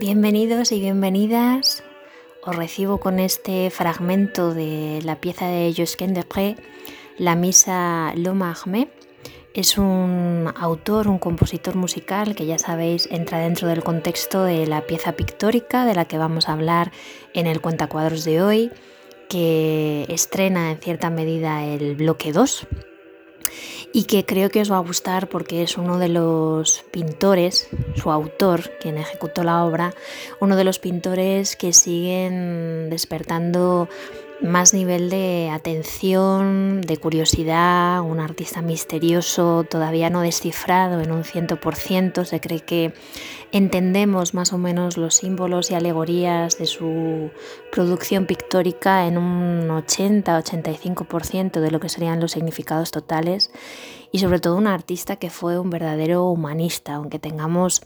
Bienvenidos y bienvenidas. Os recibo con este fragmento de la pieza de Josquin Depré, la misa Loma Armé. Es un autor, un compositor musical que ya sabéis entra dentro del contexto de la pieza pictórica de la que vamos a hablar en el cuentacuadros de hoy, que estrena en cierta medida el bloque 2 y que creo que os va a gustar porque es uno de los pintores, su autor, quien ejecutó la obra, uno de los pintores que siguen despertando más nivel de atención, de curiosidad, un artista misterioso todavía no descifrado en un ciento por ciento. Se cree que entendemos más o menos los símbolos y alegorías de su producción pictórica en un 80-85% de lo que serían los significados totales y sobre todo un artista que fue un verdadero humanista, aunque tengamos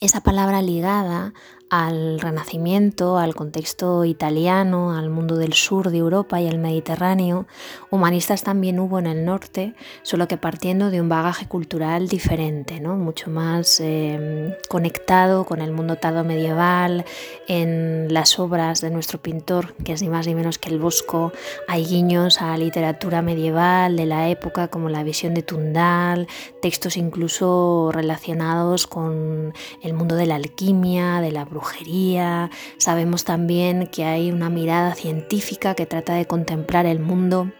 esa palabra ligada al Renacimiento, al contexto italiano, al mundo del sur de Europa y el Mediterráneo, humanistas también hubo en el norte, solo que partiendo de un bagaje cultural diferente, ¿no? mucho más em, conectado con el mundo tardo medieval. En las obras de nuestro pintor, que es ni más ni menos que el Bosco, hay guiños a literatura medieval de la época, como la visión de Tundal, textos incluso relacionados con el mundo de la alquimia, de la brujería, sabemos también que hay una mirada científica que trata de contemplar el mundo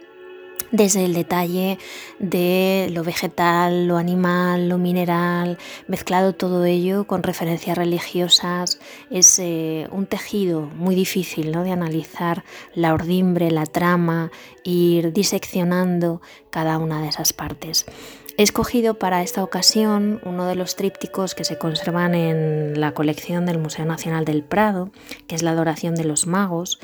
desde el detalle de lo vegetal, lo animal, lo mineral, mezclado todo ello con referencias religiosas, es eh, un tejido muy difícil ¿no? de analizar la ordimbre, la trama, ir diseccionando cada una de esas partes. He escogido para esta ocasión uno de los trípticos que se conservan en la colección del Museo Nacional del Prado, que es la Adoración de los Magos.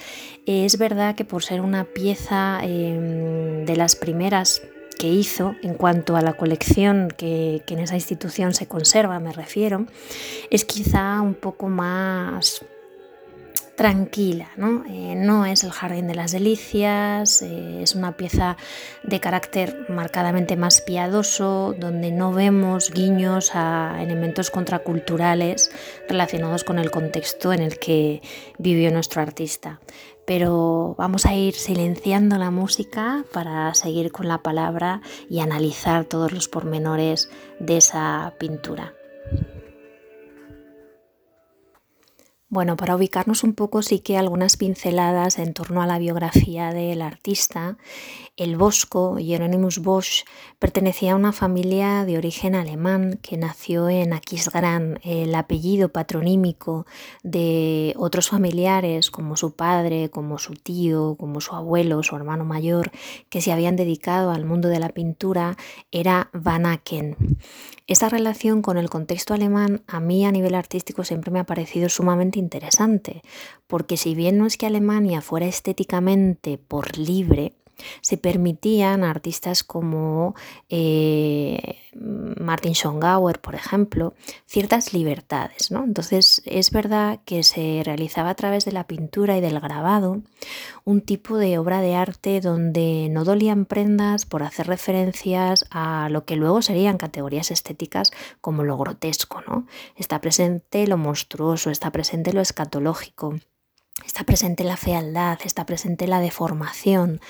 Es verdad que por ser una pieza em, de las primeras que hizo en cuanto a la colección que, en esa institución se conserva, me refiero, es quizá un poco más tranquila, ¿no? Eh, no es el Jardín de las Delicias, eh, es una pieza de carácter marcadamente más piadoso, donde no vemos guiños a elementos contraculturales relacionados con el contexto en el que vivió nuestro artista. Pero vamos a ir silenciando la música para seguir con la palabra y analizar todos los pormenores de esa pintura. Bueno, para ubicarnos un poco sí que algunas pinceladas en torno a la biografía del artista. El Bosco, Hieronymus Bosch, pertenecía a una familia de origen alemán que nació en Aquisgrán. El apellido patronímico de otros familiares, como su padre, como su tío, como su abuelo, su hermano mayor, que se habían dedicado al mundo de la pintura, era Van Aken. Esta relación con el contexto alemán a mí a nivel artístico siempre me ha parecido sumamente interesante, porque si bien no es que Alemania fuera estéticamente por libre, se permitían a artistas como eh, Martin Schongauer, por ejemplo, ciertas libertades. ¿no? Entonces es verdad que se realizaba a través de la pintura y del grabado un tipo de obra de arte donde no dolían prendas por hacer referencias a lo que luego serían categorías estéticas como lo grotesco. ¿no? Está presente lo monstruoso, está presente lo escatológico Está presente la fealdad, está presente la deformación,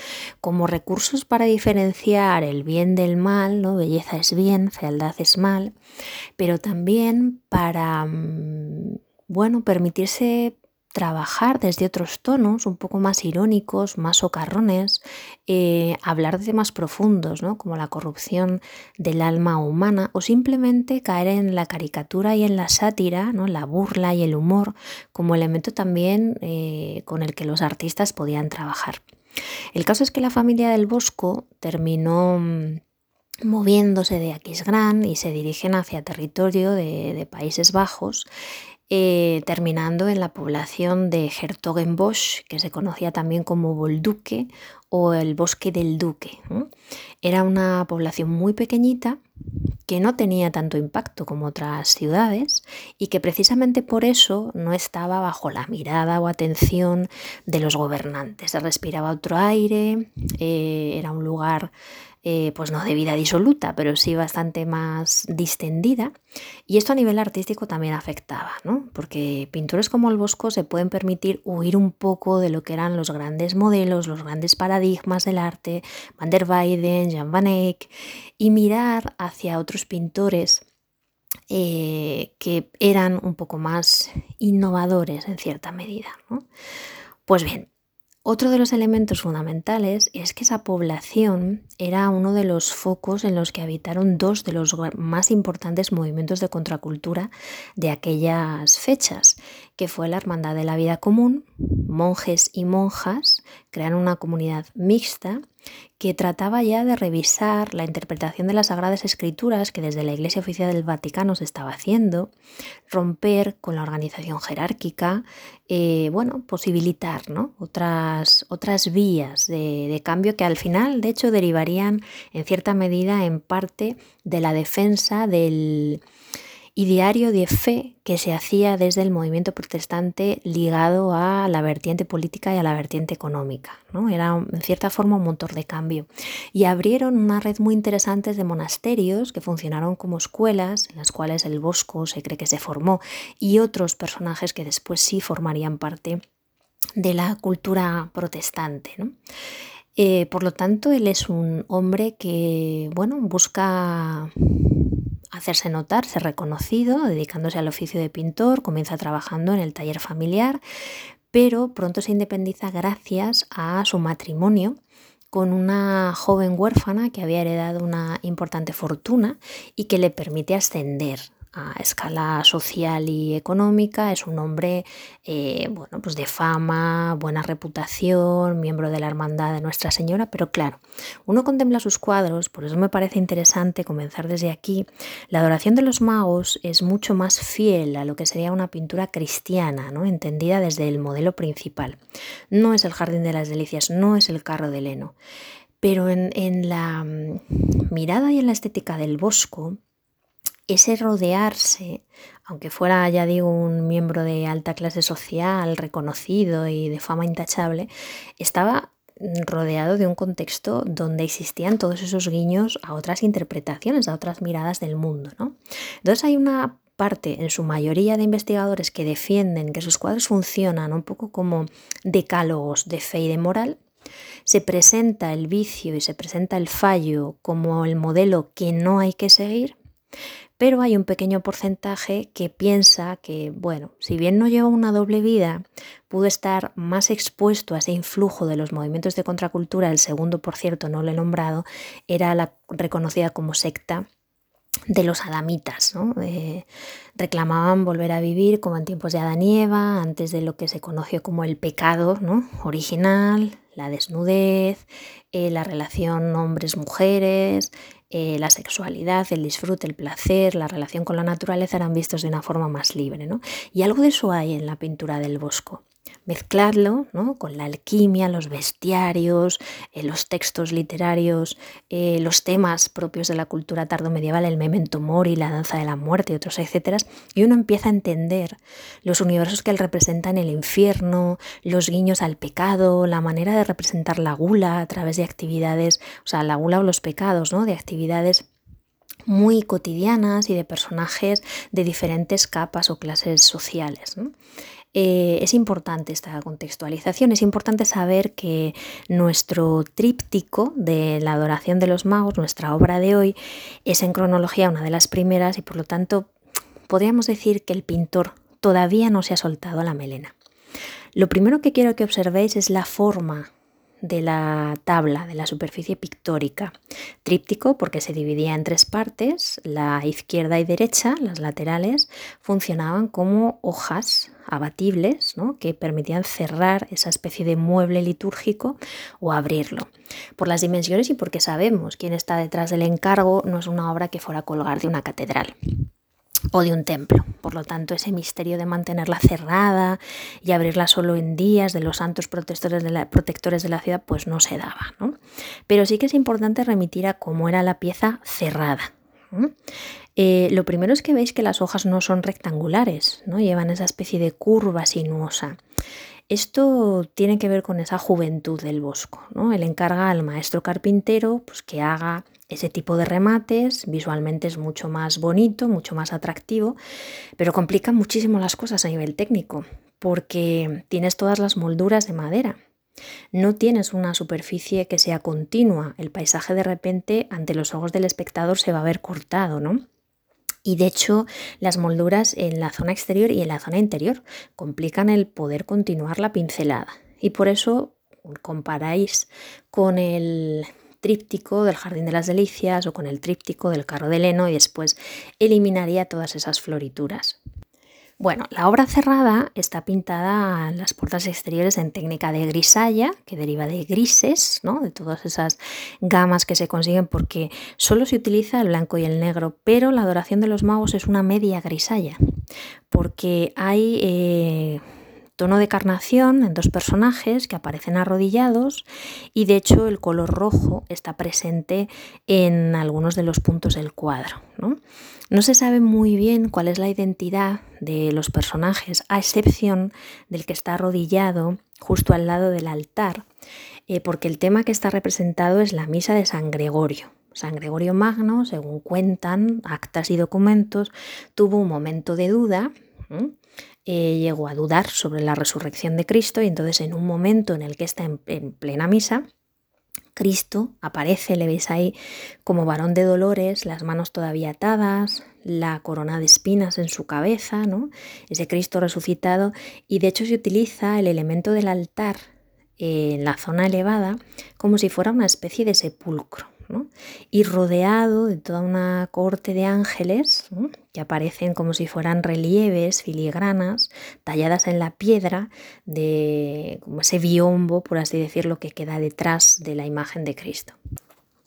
como recursos para diferenciar el bien del mal, ¿no? Belleza es bien, fealdad es mal, pero también para mm, bueno, permitirse trabajar desde otros tonos, un poco más irónicos, más socarrones, eh, hablar de temas profundos, ¿no? como la corrupción del alma humana, o simplemente caer en la caricatura y en la sátira, ¿no? la burla y el humor, como elemento también eh, con el que los artistas podían trabajar. El caso es que la familia del Bosco terminó mm, moviéndose de Aquisgrán y se dirigen hacia territorio de Países Bajos eh, terminando en la población de Hertogenbosch, que se conocía también como Bolduque o el Bosque del Duque. Era una población muy pequeñita que no tenía tanto impacto como otras ciudades y que precisamente por eso no estaba bajo la mirada o atención de los gobernantes. Se respiraba otro aire, eh, era un lugar eh, pues no de vida disoluta, pero sí bastante más distendida. Y esto a nivel artístico también afectaba, ¿no? Porque pintores como el Bosco se pueden permitir huir un poco de lo que eran los grandes modelos, los grandes paradigmas del arte, Van der Weyden, Jan van Eyck, y mirar hacia otros pintores eh, que eran un poco más innovadores en cierta medida. Pues bien, otro de los elementos fundamentales es que esa población era uno de los focos en los que habitaron dos de los más importantes movimientos de contracultura de aquellas fechas, que fue la Hermandad de la Vida Común, monjes y monjas crean una comunidad mixta que trataba ya de revisar la interpretación de las Sagradas Escrituras que desde la Iglesia Oficial del Vaticano se estaba haciendo, romper con la organización jerárquica, eh, bueno, posibilitar otras, otras vías de, de cambio que al final, de hecho, derivarían en cierta medida en parte de la defensa del y diario de fe que se hacía desde el movimiento protestante ligado a la vertiente política y a la vertiente económica. ¿no? Era en cierta forma un motor de cambio. Y abrieron una red muy interesante de monasterios que funcionaron como escuelas, en las cuales el Bosco se cree que se formó, y otros personajes que después sí formarían parte de la cultura protestante. Eh, por lo tanto, él es un hombre que bueno, busca hacerse notar, ser reconocido, dedicándose al oficio de pintor, comienza trabajando en el taller familiar, pero pronto se independiza gracias a su matrimonio con una joven huérfana que había heredado una importante fortuna y que le permite ascender a escala social y económica, es un hombre eh, bueno, pues de fama, buena reputación, miembro de la Hermandad de Nuestra Señora, pero claro, uno contempla sus cuadros, por eso me parece interesante comenzar desde aquí. La adoración de los magos es mucho más fiel a lo que sería una pintura cristiana, ¿no? entendida desde el modelo principal. No es el Jardín de las Delicias, no es el carro de Leno. Pero en, en la mm, mirada y en la estética del Bosco, ese rodearse, aunque fuera, ya digo, un miembro de alta clase social, reconocido y de fama intachable, estaba rodeado de un contexto donde existían todos esos guiños a otras interpretaciones, a otras miradas del mundo. ¿no? Entonces hay una parte, en su mayoría de investigadores, que defienden que sus cuadros funcionan un poco como decálogos de fe y de moral. Se presenta el vicio y se presenta el fallo como el modelo que no hay que seguir, pero hay un pequeño porcentaje que piensa que, bueno, si bien no lleva una doble vida, pudo estar más expuesto a ese influjo de los movimientos de contracultura, el segundo, por cierto, no lo he nombrado, era la reconocida como secta de los adamitas. ¿no? Eh, reclamaban volver a vivir como en tiempos de Adán y Eva, antes de lo que se conoció como el pecado original, la desnudez, eh, la relación hombres-mujeres, eh, la sexualidad, el disfrute, el placer, la relación con la naturaleza eran vistos de una forma más libre. ¿no? Y algo de eso hay en la pintura del Bosco mezclarlo con la alquimia, los bestiarios, eh, los textos literarios, eh, los temas propios de la cultura tardomedieval, el memento mori, la danza de la muerte y otros, etcétera, y uno empieza a entender los universos que él representa en el infierno, los guiños al pecado, la manera de representar la gula a través de actividades, o sea, la gula o los pecados, ¿no? de actividades muy cotidianas y de personajes de diferentes capas o clases sociales. Eh, es importante esta contextualización, es importante saber que nuestro tríptico de la adoración de los magos, nuestra obra de hoy, es en cronología una de las primeras y por lo tanto podríamos decir que el pintor todavía no se ha soltado la melena. Lo primero que quiero que observéis es la forma de la tabla, de la superficie pictórica. Tríptico porque se dividía en tres partes, la izquierda y derecha, las laterales, funcionaban como hojas abatibles ¿no? que permitían cerrar esa especie de mueble litúrgico o abrirlo. Por las dimensiones y porque sabemos quién está detrás del encargo, no es una obra que fuera a colgar de una catedral. O de un templo. Por lo tanto, ese misterio de mantenerla cerrada y abrirla solo en días de los santos protectores de la, ciudad, pues no se daba. Pero sí que es importante remitir a cómo era la pieza cerrada. Eh, lo primero es que veis que las hojas no son rectangulares, ¿no? llevan esa especie de curva sinuosa. Esto tiene que ver con esa juventud del bosco. ¿no? Él encarga al maestro carpintero pues, que haga ese tipo de remates, visualmente es mucho más bonito, mucho más atractivo, pero complica muchísimo las cosas a nivel técnico, porque tienes todas las molduras de madera. No tienes una superficie que sea continua. El paisaje de repente ante los ojos del espectador se va a ver cortado, ¿no? Y de hecho, las molduras en la zona exterior y en la zona interior complican el poder continuar la pincelada. Y por eso comparáis con el tríptico del Jardín de las Delicias o con el tríptico del Carro de Leno y después eliminaría todas esas florituras. Bueno, la obra cerrada está pintada en las puertas exteriores en técnica de grisalla, que deriva de grises, ¿no? de todas esas gamas que se consiguen porque solo se utiliza el blanco y el negro, pero la adoración de los magos es una media grisalla, porque hay eh, tono de carnación en dos personajes que aparecen arrodillados y de hecho el color rojo está presente en algunos de los puntos del cuadro. ¿no? no se sabe muy bien cuál es la identidad de los personajes, a excepción del que está arrodillado justo al lado del altar, eh, porque el tema que está representado es la misa de San Gregorio. San Gregorio Magno, según cuentan actas y documentos, tuvo un momento de duda llegó a dudar sobre la resurrección de Cristo y entonces en un momento en el que está en, plena misa, Cristo aparece, le veis ahí como varón de dolores, las manos todavía atadas, la corona de espinas en su cabeza, ¿no? Ese Cristo resucitado y de hecho se utiliza el elemento del altar en la zona elevada como si fuera una especie de sepulcro y rodeado de toda una corte de ángeles que aparecen como si fueran relieves, filigranas, talladas en la piedra de como ese biombo, por así decirlo, que queda detrás de la imagen de Cristo.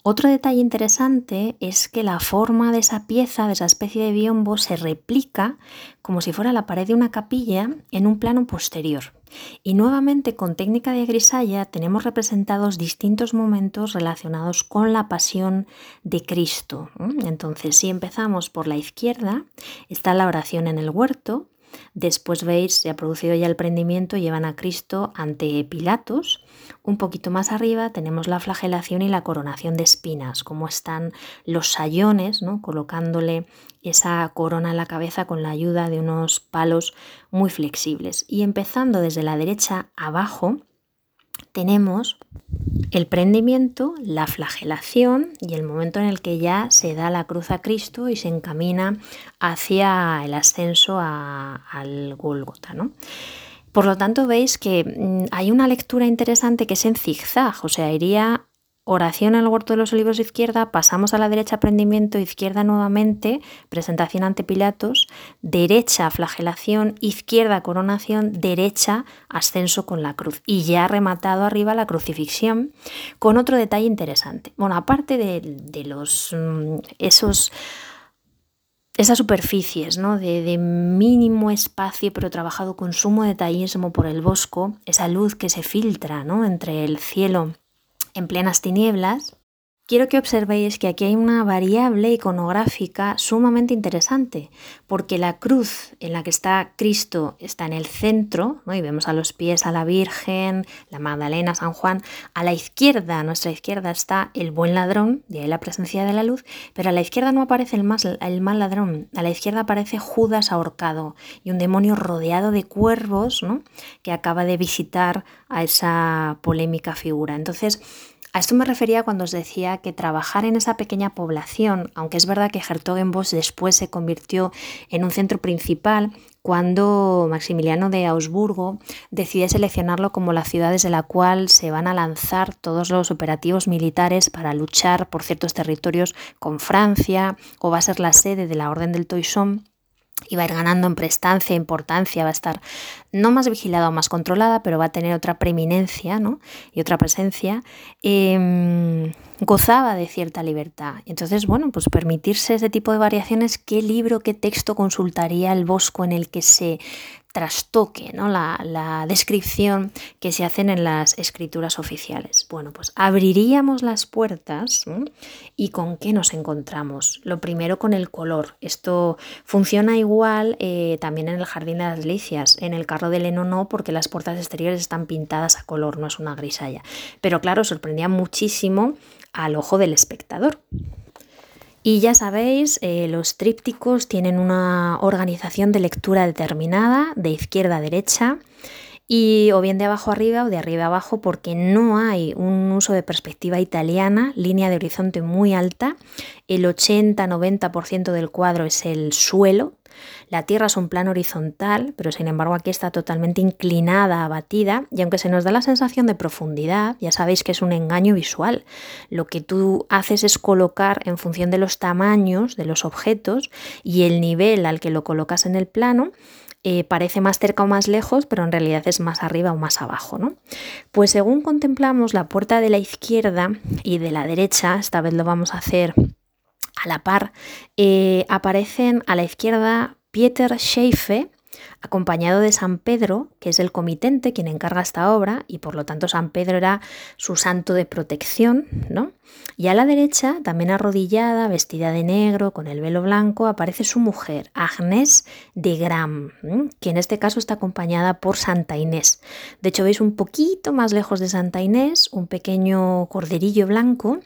Otro detalle interesante es que la forma de esa pieza, de esa especie de biombo, se replica como si fuera la pared de una capilla en un plano posterior. Y nuevamente con técnica de grisalla tenemos representados distintos momentos relacionados con la pasión de Cristo. Entonces, si empezamos por la izquierda, está la oración en el huerto, Después veis, se ha producido ya el prendimiento, llevan a Cristo ante Pilatos. Un poquito más arriba tenemos la flagelación y la coronación de espinas, como están los sayones, ¿no? colocándole esa corona en la cabeza con la ayuda de unos palos muy flexibles. Y empezando desde la derecha abajo, tenemos el prendimiento, la flagelación y el momento en el que ya se da la cruz a Cristo y se encamina hacia el ascenso al Gólgota. ¿no? Por lo tanto, veis que mm, hay una lectura interesante que es en zigzag, o sea, iría Oración en el huerto de los olivos izquierda, pasamos a la derecha prendimiento, izquierda nuevamente, presentación ante Pilatos, derecha flagelación, izquierda coronación, derecha ascenso con la cruz. Y ya rematado arriba la crucifixión, con otro detalle interesante. Bueno, aparte de, los mm, esos esas superficies ¿no? de, de, mínimo espacio pero trabajado con sumo detallismo por el bosco, esa luz que se filtra ¿no? entre el cielo en plenas tinieblas, quiero que observéis que aquí hay una variable iconográfica sumamente interesante, porque la cruz en la que está Cristo está en el centro, y vemos a los pies a la Virgen, la Magdalena, San Juan, a la izquierda, a nuestra izquierda está el buen ladrón, de ahí la presencia de la luz, pero a la izquierda no aparece el, el mal ladrón, a la izquierda aparece Judas ahorcado y un demonio rodeado de cuervos que acaba de visitar a esa polémica figura. Entonces, a esto me refería cuando os decía que trabajar en esa pequeña población, aunque es verdad que Hertogenbosch después se convirtió en un centro principal, cuando Maximiliano de Augsburgo decide seleccionarlo como la ciudad desde la cual se van a lanzar todos los operativos militares para luchar por ciertos territorios con Francia, o va a ser la sede de la Orden del Toisón y va a ir ganando en prestancia, importancia, va a estar no más vigilada o más controlada, pero va a tener otra preeminencia ¿no? y otra presencia, em, gozaba de cierta libertad. Entonces, bueno, pues permitirse ese tipo de variaciones, ¿qué libro, qué texto consultaría el bosco en el que se trastoque ¿no? la, descripción que se hacen en las escrituras oficiales. Bueno, pues abriríamos las puertas y con qué nos encontramos. Lo primero con el color. Esto funciona igual eh, también en el jardín de las licias. En el carro de Leno no, porque las puertas exteriores están pintadas a color, no es una grisalla. Pero claro, sorprendía muchísimo al ojo del espectador. Y ya sabéis, eh, los trípticos tienen una organización de lectura determinada, de izquierda a derecha, y o bien de abajo arriba o de arriba abajo, porque no hay un uso de perspectiva italiana, línea de horizonte muy alta. El 80-90% del cuadro es el suelo, la Tierra es un plano horizontal, pero sin embargo aquí está totalmente inclinada, abatida, y aunque se nos da la sensación de profundidad, ya sabéis que es un engaño visual. Lo que tú haces es colocar en función de los tamaños de los objetos y el nivel al que lo colocas en el plano, eh, parece más cerca o más lejos, pero en realidad es más arriba o más abajo. ¿no? Pues según contemplamos la puerta de la izquierda y de la derecha, esta vez lo vamos a hacer a la par, eh, aparecen a la izquierda Pieter Scheife, acompañado de San Pedro, que es el comitente quien encarga esta obra, y por lo tanto San Pedro era su santo de protección, ¿no? Y a la derecha, también arrodillada, vestida de negro, con el velo blanco, aparece su mujer, Agnes de Gram, que en este caso está acompañada por Santa Inés. De hecho, veis un poquito más lejos de Santa Inés un pequeño corderillo blanco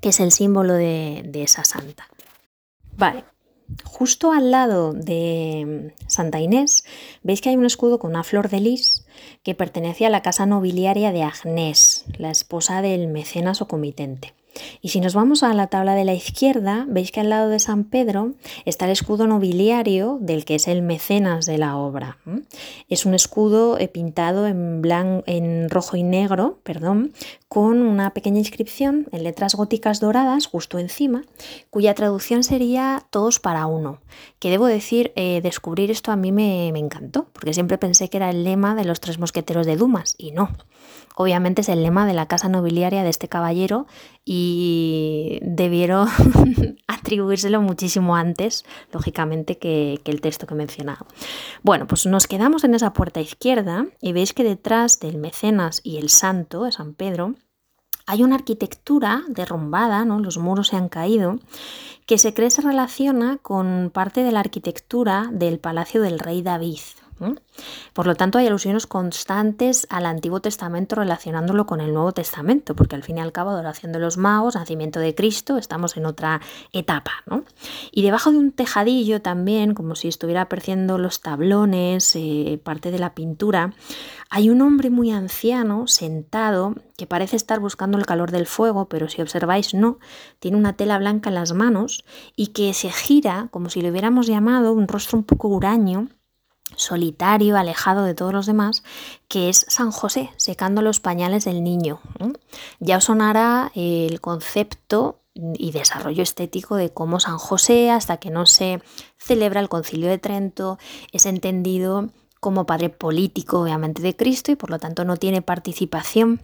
que es el símbolo de, esa santa. Vale, justo al lado de Santa Inés, veis que hay un escudo con una flor de lis que pertenece a la casa nobiliaria de Agnés, la esposa del mecenas o comitente. Y si nos vamos a la tabla de la izquierda, veis que al lado de San Pedro está el escudo nobiliario del que es el mecenas de la obra. Es un escudo eh, pintado en, en rojo y negro, perdón, con una pequeña inscripción en letras góticas doradas justo encima, cuya traducción sería todos para uno. Que debo decir, eh, descubrir esto a mí me, me encantó, porque siempre pensé que era el lema de los tres mosqueteros de Dumas, y no. Obviamente es el lema de la casa nobiliaria de este caballero y debieron atribuírselo muchísimo antes, lógicamente, que, que el texto que he mencionado. Bueno, pues nos quedamos en esa puerta izquierda y veis que detrás del mecenas y el santo, de San Pedro, hay una arquitectura derrumbada, ¿no? los muros se han caído, que se cree se relaciona con parte de la arquitectura del palacio del rey David. Por lo tanto, hay alusiones constantes al Antiguo Testamento relacionándolo con el Nuevo Testamento, porque al fin y al cabo, adoración de los magos, nacimiento de Cristo, estamos en otra etapa. Y debajo de un tejadillo también, como si estuviera apareciendo los tablones, eh, parte de la pintura, hay un hombre muy anciano sentado que parece estar buscando el calor del fuego, pero si observáis no, tiene una tela blanca en las manos y que se gira como si le hubiéramos llamado un rostro un poco huraño solitario, alejado de todos los demás, que es San José, secando los pañales del niño. Ya os sonará el concepto y desarrollo estético de cómo San José, hasta que no se celebra el concilio de Trento, es entendido como padre político, obviamente, de Cristo y por lo tanto no tiene participación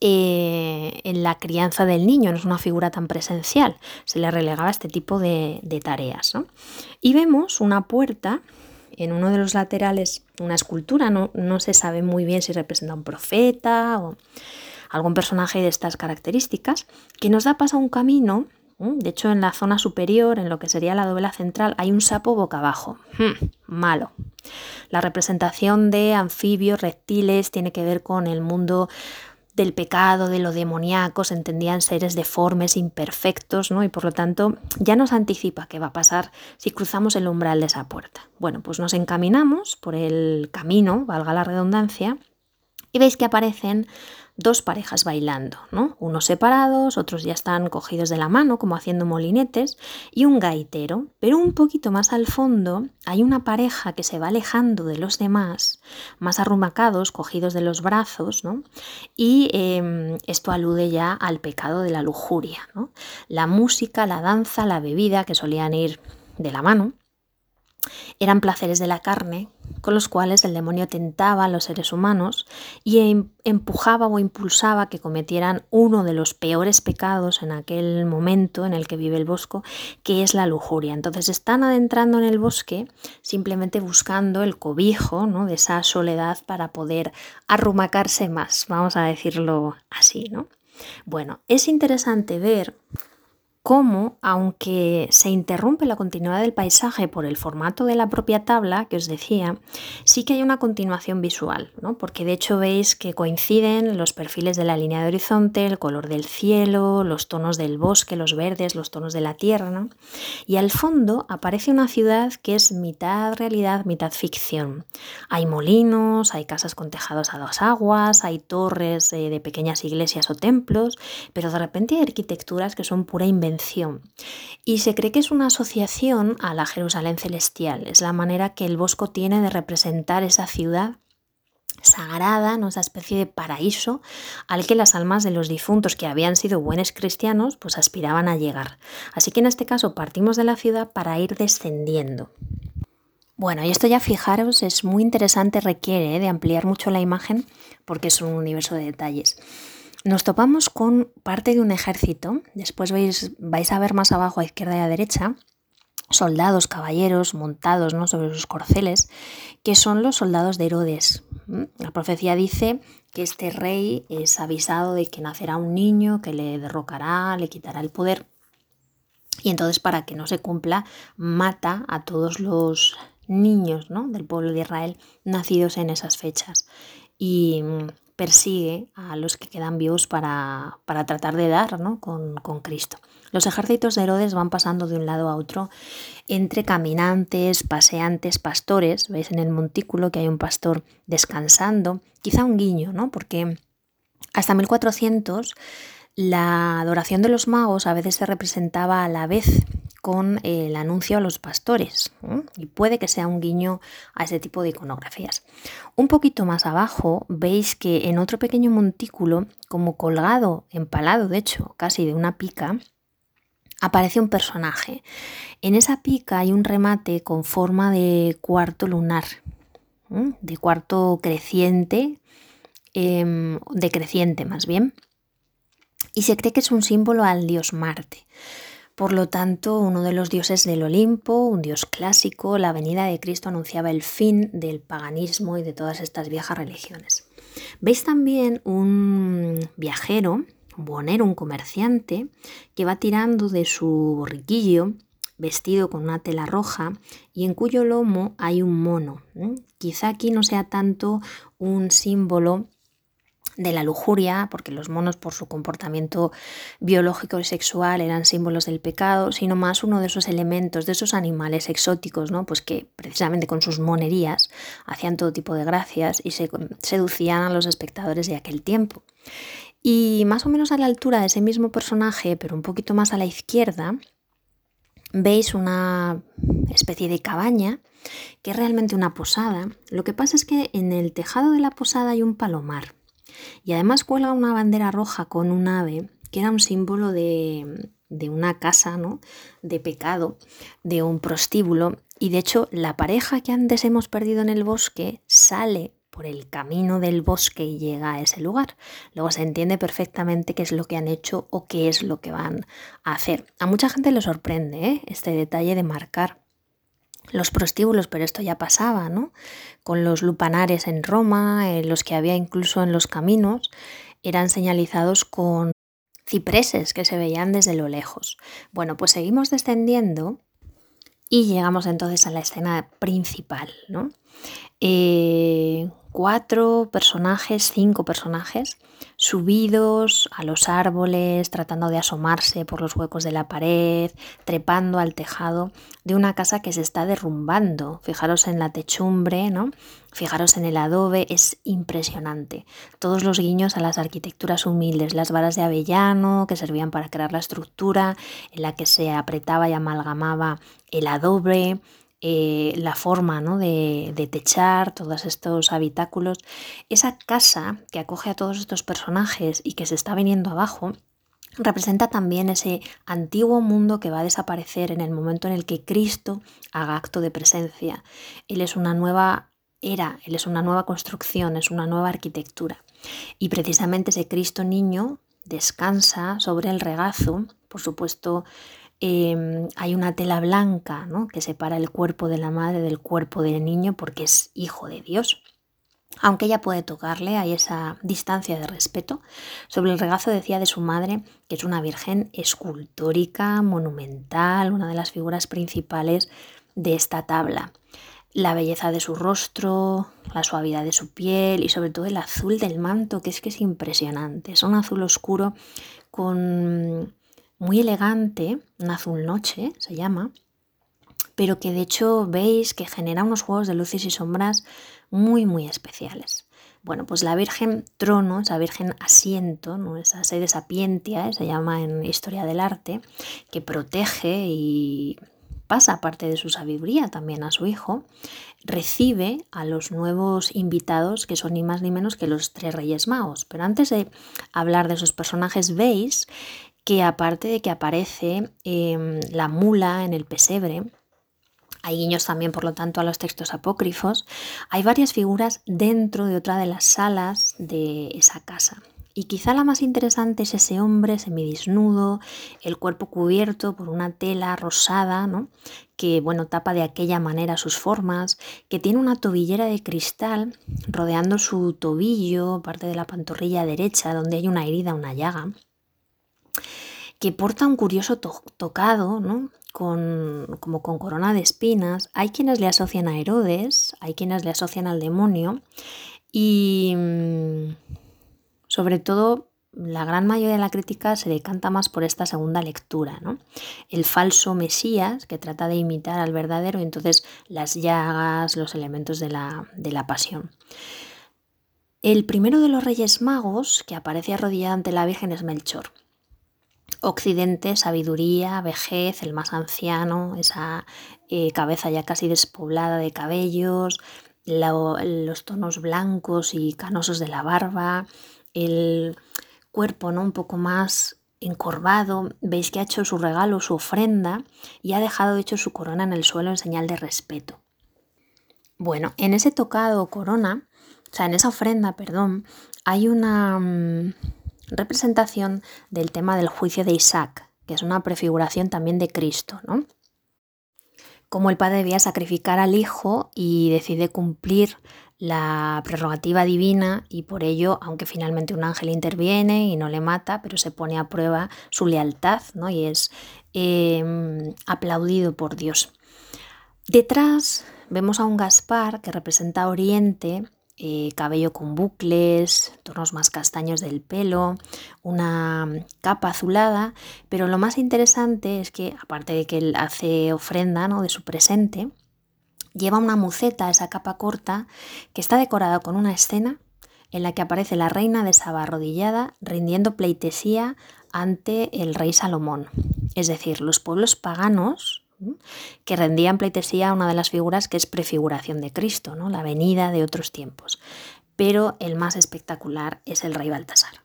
eh, en la crianza del niño, no es una figura tan presencial, se le relegaba este tipo de, tareas. Y vemos una puerta en uno de los laterales una escultura, no, no se sabe muy bien si representa a un profeta o algún personaje de estas características, que nos da paso a un camino. De hecho, en la zona superior, en lo que sería la doble central, hay un sapo boca abajo. Hmm, malo. La representación de anfibios, reptiles, tiene que ver con el mundo del pecado, de lo demoníaco, se entendían seres deformes, imperfectos, ¿no? Y por lo tanto ya nos anticipa qué va a pasar si cruzamos el umbral de esa puerta. Bueno, pues nos encaminamos por el camino, valga la redundancia, y veis que aparecen dos parejas bailando, ¿no? Unos separados, otros ya están cogidos de la mano, como haciendo molinetes, y un gaitero. Pero un poquito más al fondo hay una pareja que se va alejando de los demás, más arrumacados, cogidos de los brazos, ¿no? Y em, esto alude ya al pecado de la lujuria, ¿no? La música, la danza, la bebida, que solían ir de la mano, Eran placeres de la carne con los cuales el demonio tentaba a los seres humanos y em, empujaba o impulsaba que cometieran uno de los peores pecados en aquel momento en el que vive el bosco, que es la lujuria. Entonces están adentrando en el bosque simplemente buscando el cobijo ¿no? de esa soledad para poder arrumacarse más, vamos a decirlo así, ¿no? Bueno, es interesante ver cómo, aunque se interrumpe la continuidad del paisaje por el formato de la propia tabla que os decía, sí que hay una continuación visual, ¿no? porque de hecho veis que coinciden los perfiles de la línea de horizonte, el color del cielo, los tonos del bosque, los verdes, los tonos de la tierra, y al fondo aparece una ciudad que es mitad realidad, mitad ficción. Hay molinos, hay casas con tejados a dos aguas, hay torres eh, de pequeñas iglesias o templos, pero de repente hay arquitecturas que son pura invención y se cree que es una asociación a la Jerusalén celestial. Es la manera que el Bosco tiene de representar esa ciudad sagrada, esa especie de paraíso al que las almas de los difuntos que habían sido buenos cristianos pues aspiraban a llegar. Así que en este caso partimos de la ciudad para ir descendiendo. Bueno, y esto ya fijaros, es muy interesante, requiere ¿eh? de ampliar mucho la imagen porque es un universo de detalles nos topamos con parte de un ejército, después vais, vais a ver más abajo a izquierda y a derecha, soldados, caballeros montados ¿no? sobre sus corceles, que son los soldados de Herodes. La profecía dice que este rey es avisado de que nacerá un niño que le derrocará, le quitará el poder. Y entonces para que no se cumpla, mata a todos los niños ¿no? del pueblo de Israel nacidos en esas fechas. Y persigue a los que quedan vivos para, tratar de dar con, con, Cristo. Los ejércitos de Herodes van pasando de un lado a otro entre caminantes, paseantes, pastores. Veis en el montículo que hay un pastor descansando, quizá un guiño, ¿no? porque hasta 1400 la adoración de los magos a veces se representaba a la vez con el anuncio a los pastores y puede que sea un guiño a ese tipo de iconografías. Un poquito más abajo veis que en otro pequeño montículo, como colgado, empalado de hecho, casi de una pica, aparece un personaje. En esa pica hay un remate con forma de cuarto lunar, de cuarto creciente, em, decreciente más bien, y se cree que es un símbolo al dios Marte. Por lo tanto, uno de los dioses del Olimpo, un dios clásico, la venida de Cristo anunciaba el fin del paganismo y de todas estas viejas religiones. Veis también un viajero, un bonero, un comerciante, que va tirando de su borriquillo vestido con una tela roja y en cuyo lomo hay un mono. Quizá aquí no sea tanto un símbolo de la lujuria, porque los monos por su comportamiento biológico y sexual eran símbolos del pecado, sino más uno de esos elementos, de esos animales exóticos, ¿no? Pues que precisamente con sus monerías hacían todo tipo de gracias y se seducían a los espectadores de aquel tiempo. Y más o menos a la altura de ese mismo personaje, pero un poquito más a la izquierda, veis una especie de cabaña que es realmente una posada. Lo que pasa es que en el tejado de la posada hay un palomar. Y además cuelga una bandera roja con un ave, que era un símbolo de, una casa, ¿no? De pecado, de un prostíbulo. Y de hecho, la pareja que antes hemos perdido en el bosque sale por el camino del bosque y llega a ese lugar. Luego se entiende perfectamente qué es lo que han hecho o qué es lo que van a hacer. A mucha gente le sorprende ¿eh? este detalle de marcar los prostíbulos, pero esto ya pasaba, ¿no? Con los lupanares en Roma, eh, los que había incluso en los caminos, eran señalizados con cipreses que se veían desde lo lejos. Bueno, pues seguimos descendiendo y llegamos entonces a la escena principal, ¿no? Eh, cuatro personajes, cinco personajes, subidos a los árboles, tratando de asomarse por los huecos de la pared, trepando al tejado de una casa que se está derrumbando. Fijaros en la techumbre, ¿no? Fijaros en el adobe, es impresionante. Todos los guiños a las arquitecturas humildes, las varas de avellano que servían para crear la estructura en la que se apretaba y amalgamaba el adobe, eh, la forma ¿no? de, de, techar todos estos habitáculos, esa casa que acoge a todos estos personajes y que se está viniendo abajo, representa también ese antiguo mundo que va a desaparecer en el momento en el que Cristo haga acto de presencia. Él es una nueva era, Él es una nueva construcción, es una nueva arquitectura. Y precisamente ese Cristo niño descansa sobre el regazo, por supuesto, em, hay una tela blanca que separa el cuerpo de la madre del cuerpo del niño porque es hijo de Dios. Aunque ella puede tocarle, hay esa distancia de respeto. Sobre el regazo decía de su madre que es una virgen escultórica, monumental, una de las figuras principales de esta tabla. La belleza de su rostro, la suavidad de su piel y sobre todo el azul del manto, que es que es impresionante. Es un azul oscuro con muy elegante, un azul noche se llama, pero que de hecho veis que genera unos juegos de luces y sombras muy, muy especiales. Bueno, pues la Virgen Trono, esa Virgen Asiento, ¿no? esa sede sapientia, ¿eh? se llama en Historia del Arte, que protege y pasa parte de su sabiduría también a su hijo, recibe a los nuevos invitados que son ni más ni menos que los tres reyes magos. Pero antes de hablar de esos personajes, veis que aparte de que aparece em, la mula en el pesebre, hay guiños también, por lo tanto, a los textos apócrifos. Hay varias figuras dentro de otra de las salas de esa casa. Y quizá la más interesante es ese hombre semidesnudo, el cuerpo cubierto por una tela rosada, ¿no? que bueno, tapa de aquella manera sus formas, que tiene una tobillera de cristal rodeando su tobillo, parte de la pantorrilla derecha, donde hay una herida, una llaga, que porta un curioso tocado, ¿no? con, como con corona de espinas. Hay quienes le asocian a Herodes, hay quienes le asocian al demonio y mm, sobre todo la gran mayoría de la crítica se decanta más por esta segunda lectura, ¿no? El falso Mesías que trata de imitar al verdadero y entonces las llagas, los elementos de la, de la pasión. El primero de los Reyes Magos que aparece arrodillado ante la Virgen es Melchor. Occidente, sabiduría, vejez, el más anciano, esa eh, cabeza ya casi despoblada de cabellos, los tonos blancos y canosos de la barba, el cuerpo ¿no? un poco más encorvado, veis que ha hecho su regalo, su ofrenda y ha dejado hecho su corona en el suelo en señal de respeto. Bueno, en ese tocado corona, o sea, en esa ofrenda, perdón, hay una... Mm, representación del tema del juicio de Isaac, que es una prefiguración también de Cristo, ¿no? Como el padre debía sacrificar al hijo y decide cumplir la prerrogativa divina y por ello, aunque finalmente un ángel interviene y no le mata, pero se pone a prueba su lealtad ¿no? y es em, aplaudido por Dios. Detrás vemos a un Gaspar que representa Oriente eh, cabello con bucles, tonos más castaños del pelo, una capa azulada, pero lo más interesante es que, aparte de que él hace ofrenda ¿no? de su presente, lleva una muceta, esa capa corta, que está decorada con una escena en la que aparece la reina de Saba arrodillada rindiendo pleitesía ante el rey Salomón. Es decir, los pueblos paganos que rendían pleitesía a una de las figuras que es prefiguración de Cristo, ¿no? la venida de otros tiempos. Pero el más espectacular es el rey Baltasar.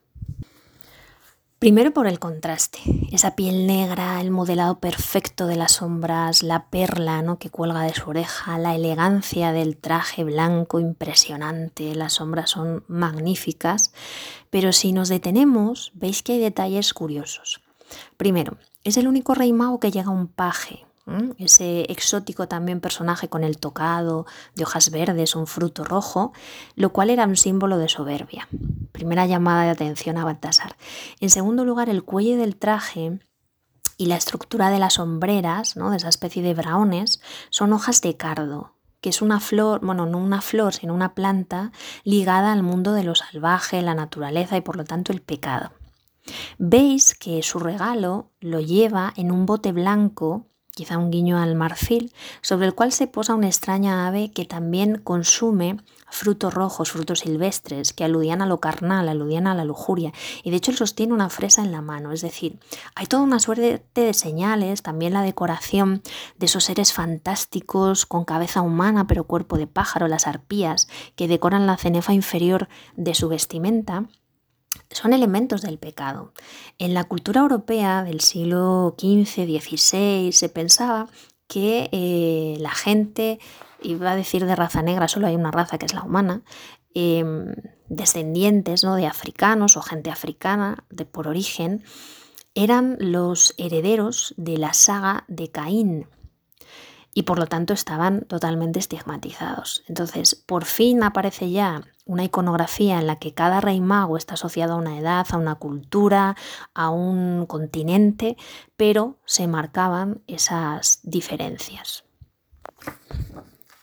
Primero por el contraste, esa piel negra, el modelado perfecto de las sombras, la perla ¿no? que cuelga de su oreja, la elegancia del traje blanco impresionante, las sombras son magníficas, pero si nos detenemos veis que hay detalles curiosos. Primero, es el único rey mago que llega a un paje, ese exótico también personaje con el tocado de hojas verdes, un fruto rojo, lo cual era un símbolo de soberbia. Primera llamada de atención a Baltasar. En segundo lugar, el cuello del traje y la estructura de las sombreras, ¿no? de esa especie de braones, son hojas de cardo, que es una flor, bueno, no una flor, sino una planta ligada al mundo de lo salvaje, la naturaleza y por lo tanto el pecado. Veis que su regalo lo lleva en un bote blanco quizá un guiño al marfil, sobre el cual se posa una extraña ave que también consume frutos rojos, frutos silvestres, que aludían a lo carnal, aludían a la lujuria. Y de hecho él sostiene una fresa en la mano. Es decir, hay toda una suerte de señales, también la decoración de esos seres fantásticos con cabeza humana pero cuerpo de pájaro, las arpías, que decoran la cenefa inferior de su vestimenta son elementos del pecado. En la cultura europea del siglo XV, XVI se pensaba que eh, la gente, iba a decir de raza negra, solo hay una raza que es la humana, em, descendientes ¿no? de africanos o gente africana de, por origen, eran los herederos de la saga de Caín y por lo tanto estaban totalmente estigmatizados. Entonces, por fin aparece ya una iconografía en la que cada rey mago está asociado a una edad, a una cultura, a un continente, pero se marcaban esas diferencias.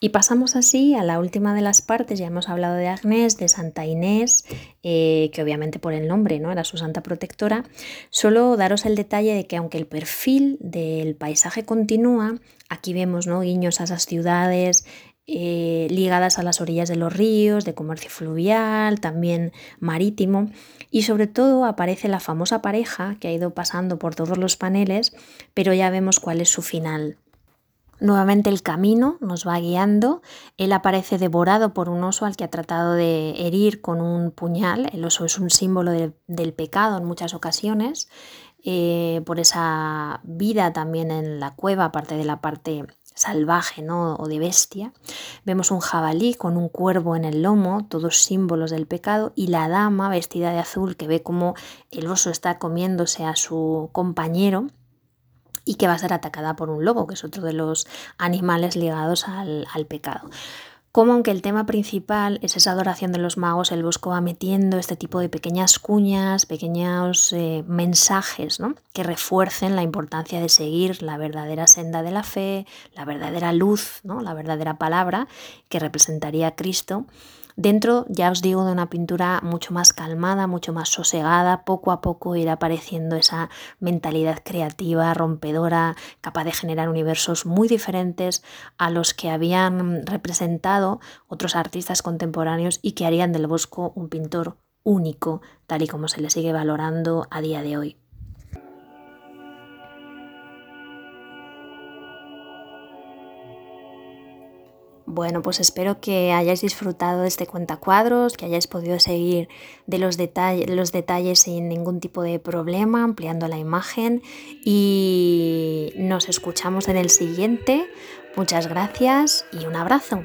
Y pasamos así a la última de las partes, ya hemos hablado de Agnés, de Santa Inés, eh, que obviamente por el nombre ¿no? era su santa protectora, solo daros el detalle de que aunque el perfil del paisaje continúa, aquí vemos ¿no? guiños a esas ciudades, eh, ligadas a las orillas de los ríos, de comercio fluvial, también marítimo, y sobre todo aparece la famosa pareja que ha ido pasando por todos los paneles, pero ya vemos cuál es su final. Nuevamente el camino nos va guiando, él aparece devorado por un oso al que ha tratado de herir con un puñal, el oso es un símbolo del pecado en muchas ocasiones, eh, por esa vida también en la cueva, aparte de la parte salvaje ¿no? o de bestia. Vemos un jabalí con un cuervo en el lomo, todos símbolos del pecado, y la dama vestida de azul que ve como el oso está comiéndose a su compañero y que va a ser atacada por un lobo, que es otro de los animales ligados al, al pecado como aunque el tema principal es esa adoración de los magos, el Bosco va metiendo este tipo de pequeñas cuñas, pequeños eh, mensajes ¿no? que refuercen la importancia de seguir la verdadera senda de la fe, la verdadera luz, ¿no? la verdadera palabra que representaría a Cristo Dentro, ya os digo, de una pintura mucho más calmada, mucho más sosegada, poco a poco irá apareciendo esa mentalidad creativa, rompedora, capaz de generar universos muy diferentes a los que habían representado otros artistas contemporáneos y que harían del Bosco un pintor único, tal y como se le sigue valorando a día de hoy. Bueno, pues espero que hayáis disfrutado de este cuentacuadros, que hayáis podido seguir de los, los detalles sin ningún tipo de problema, ampliando la imagen y nos escuchamos en el siguiente. Muchas gracias y un abrazo.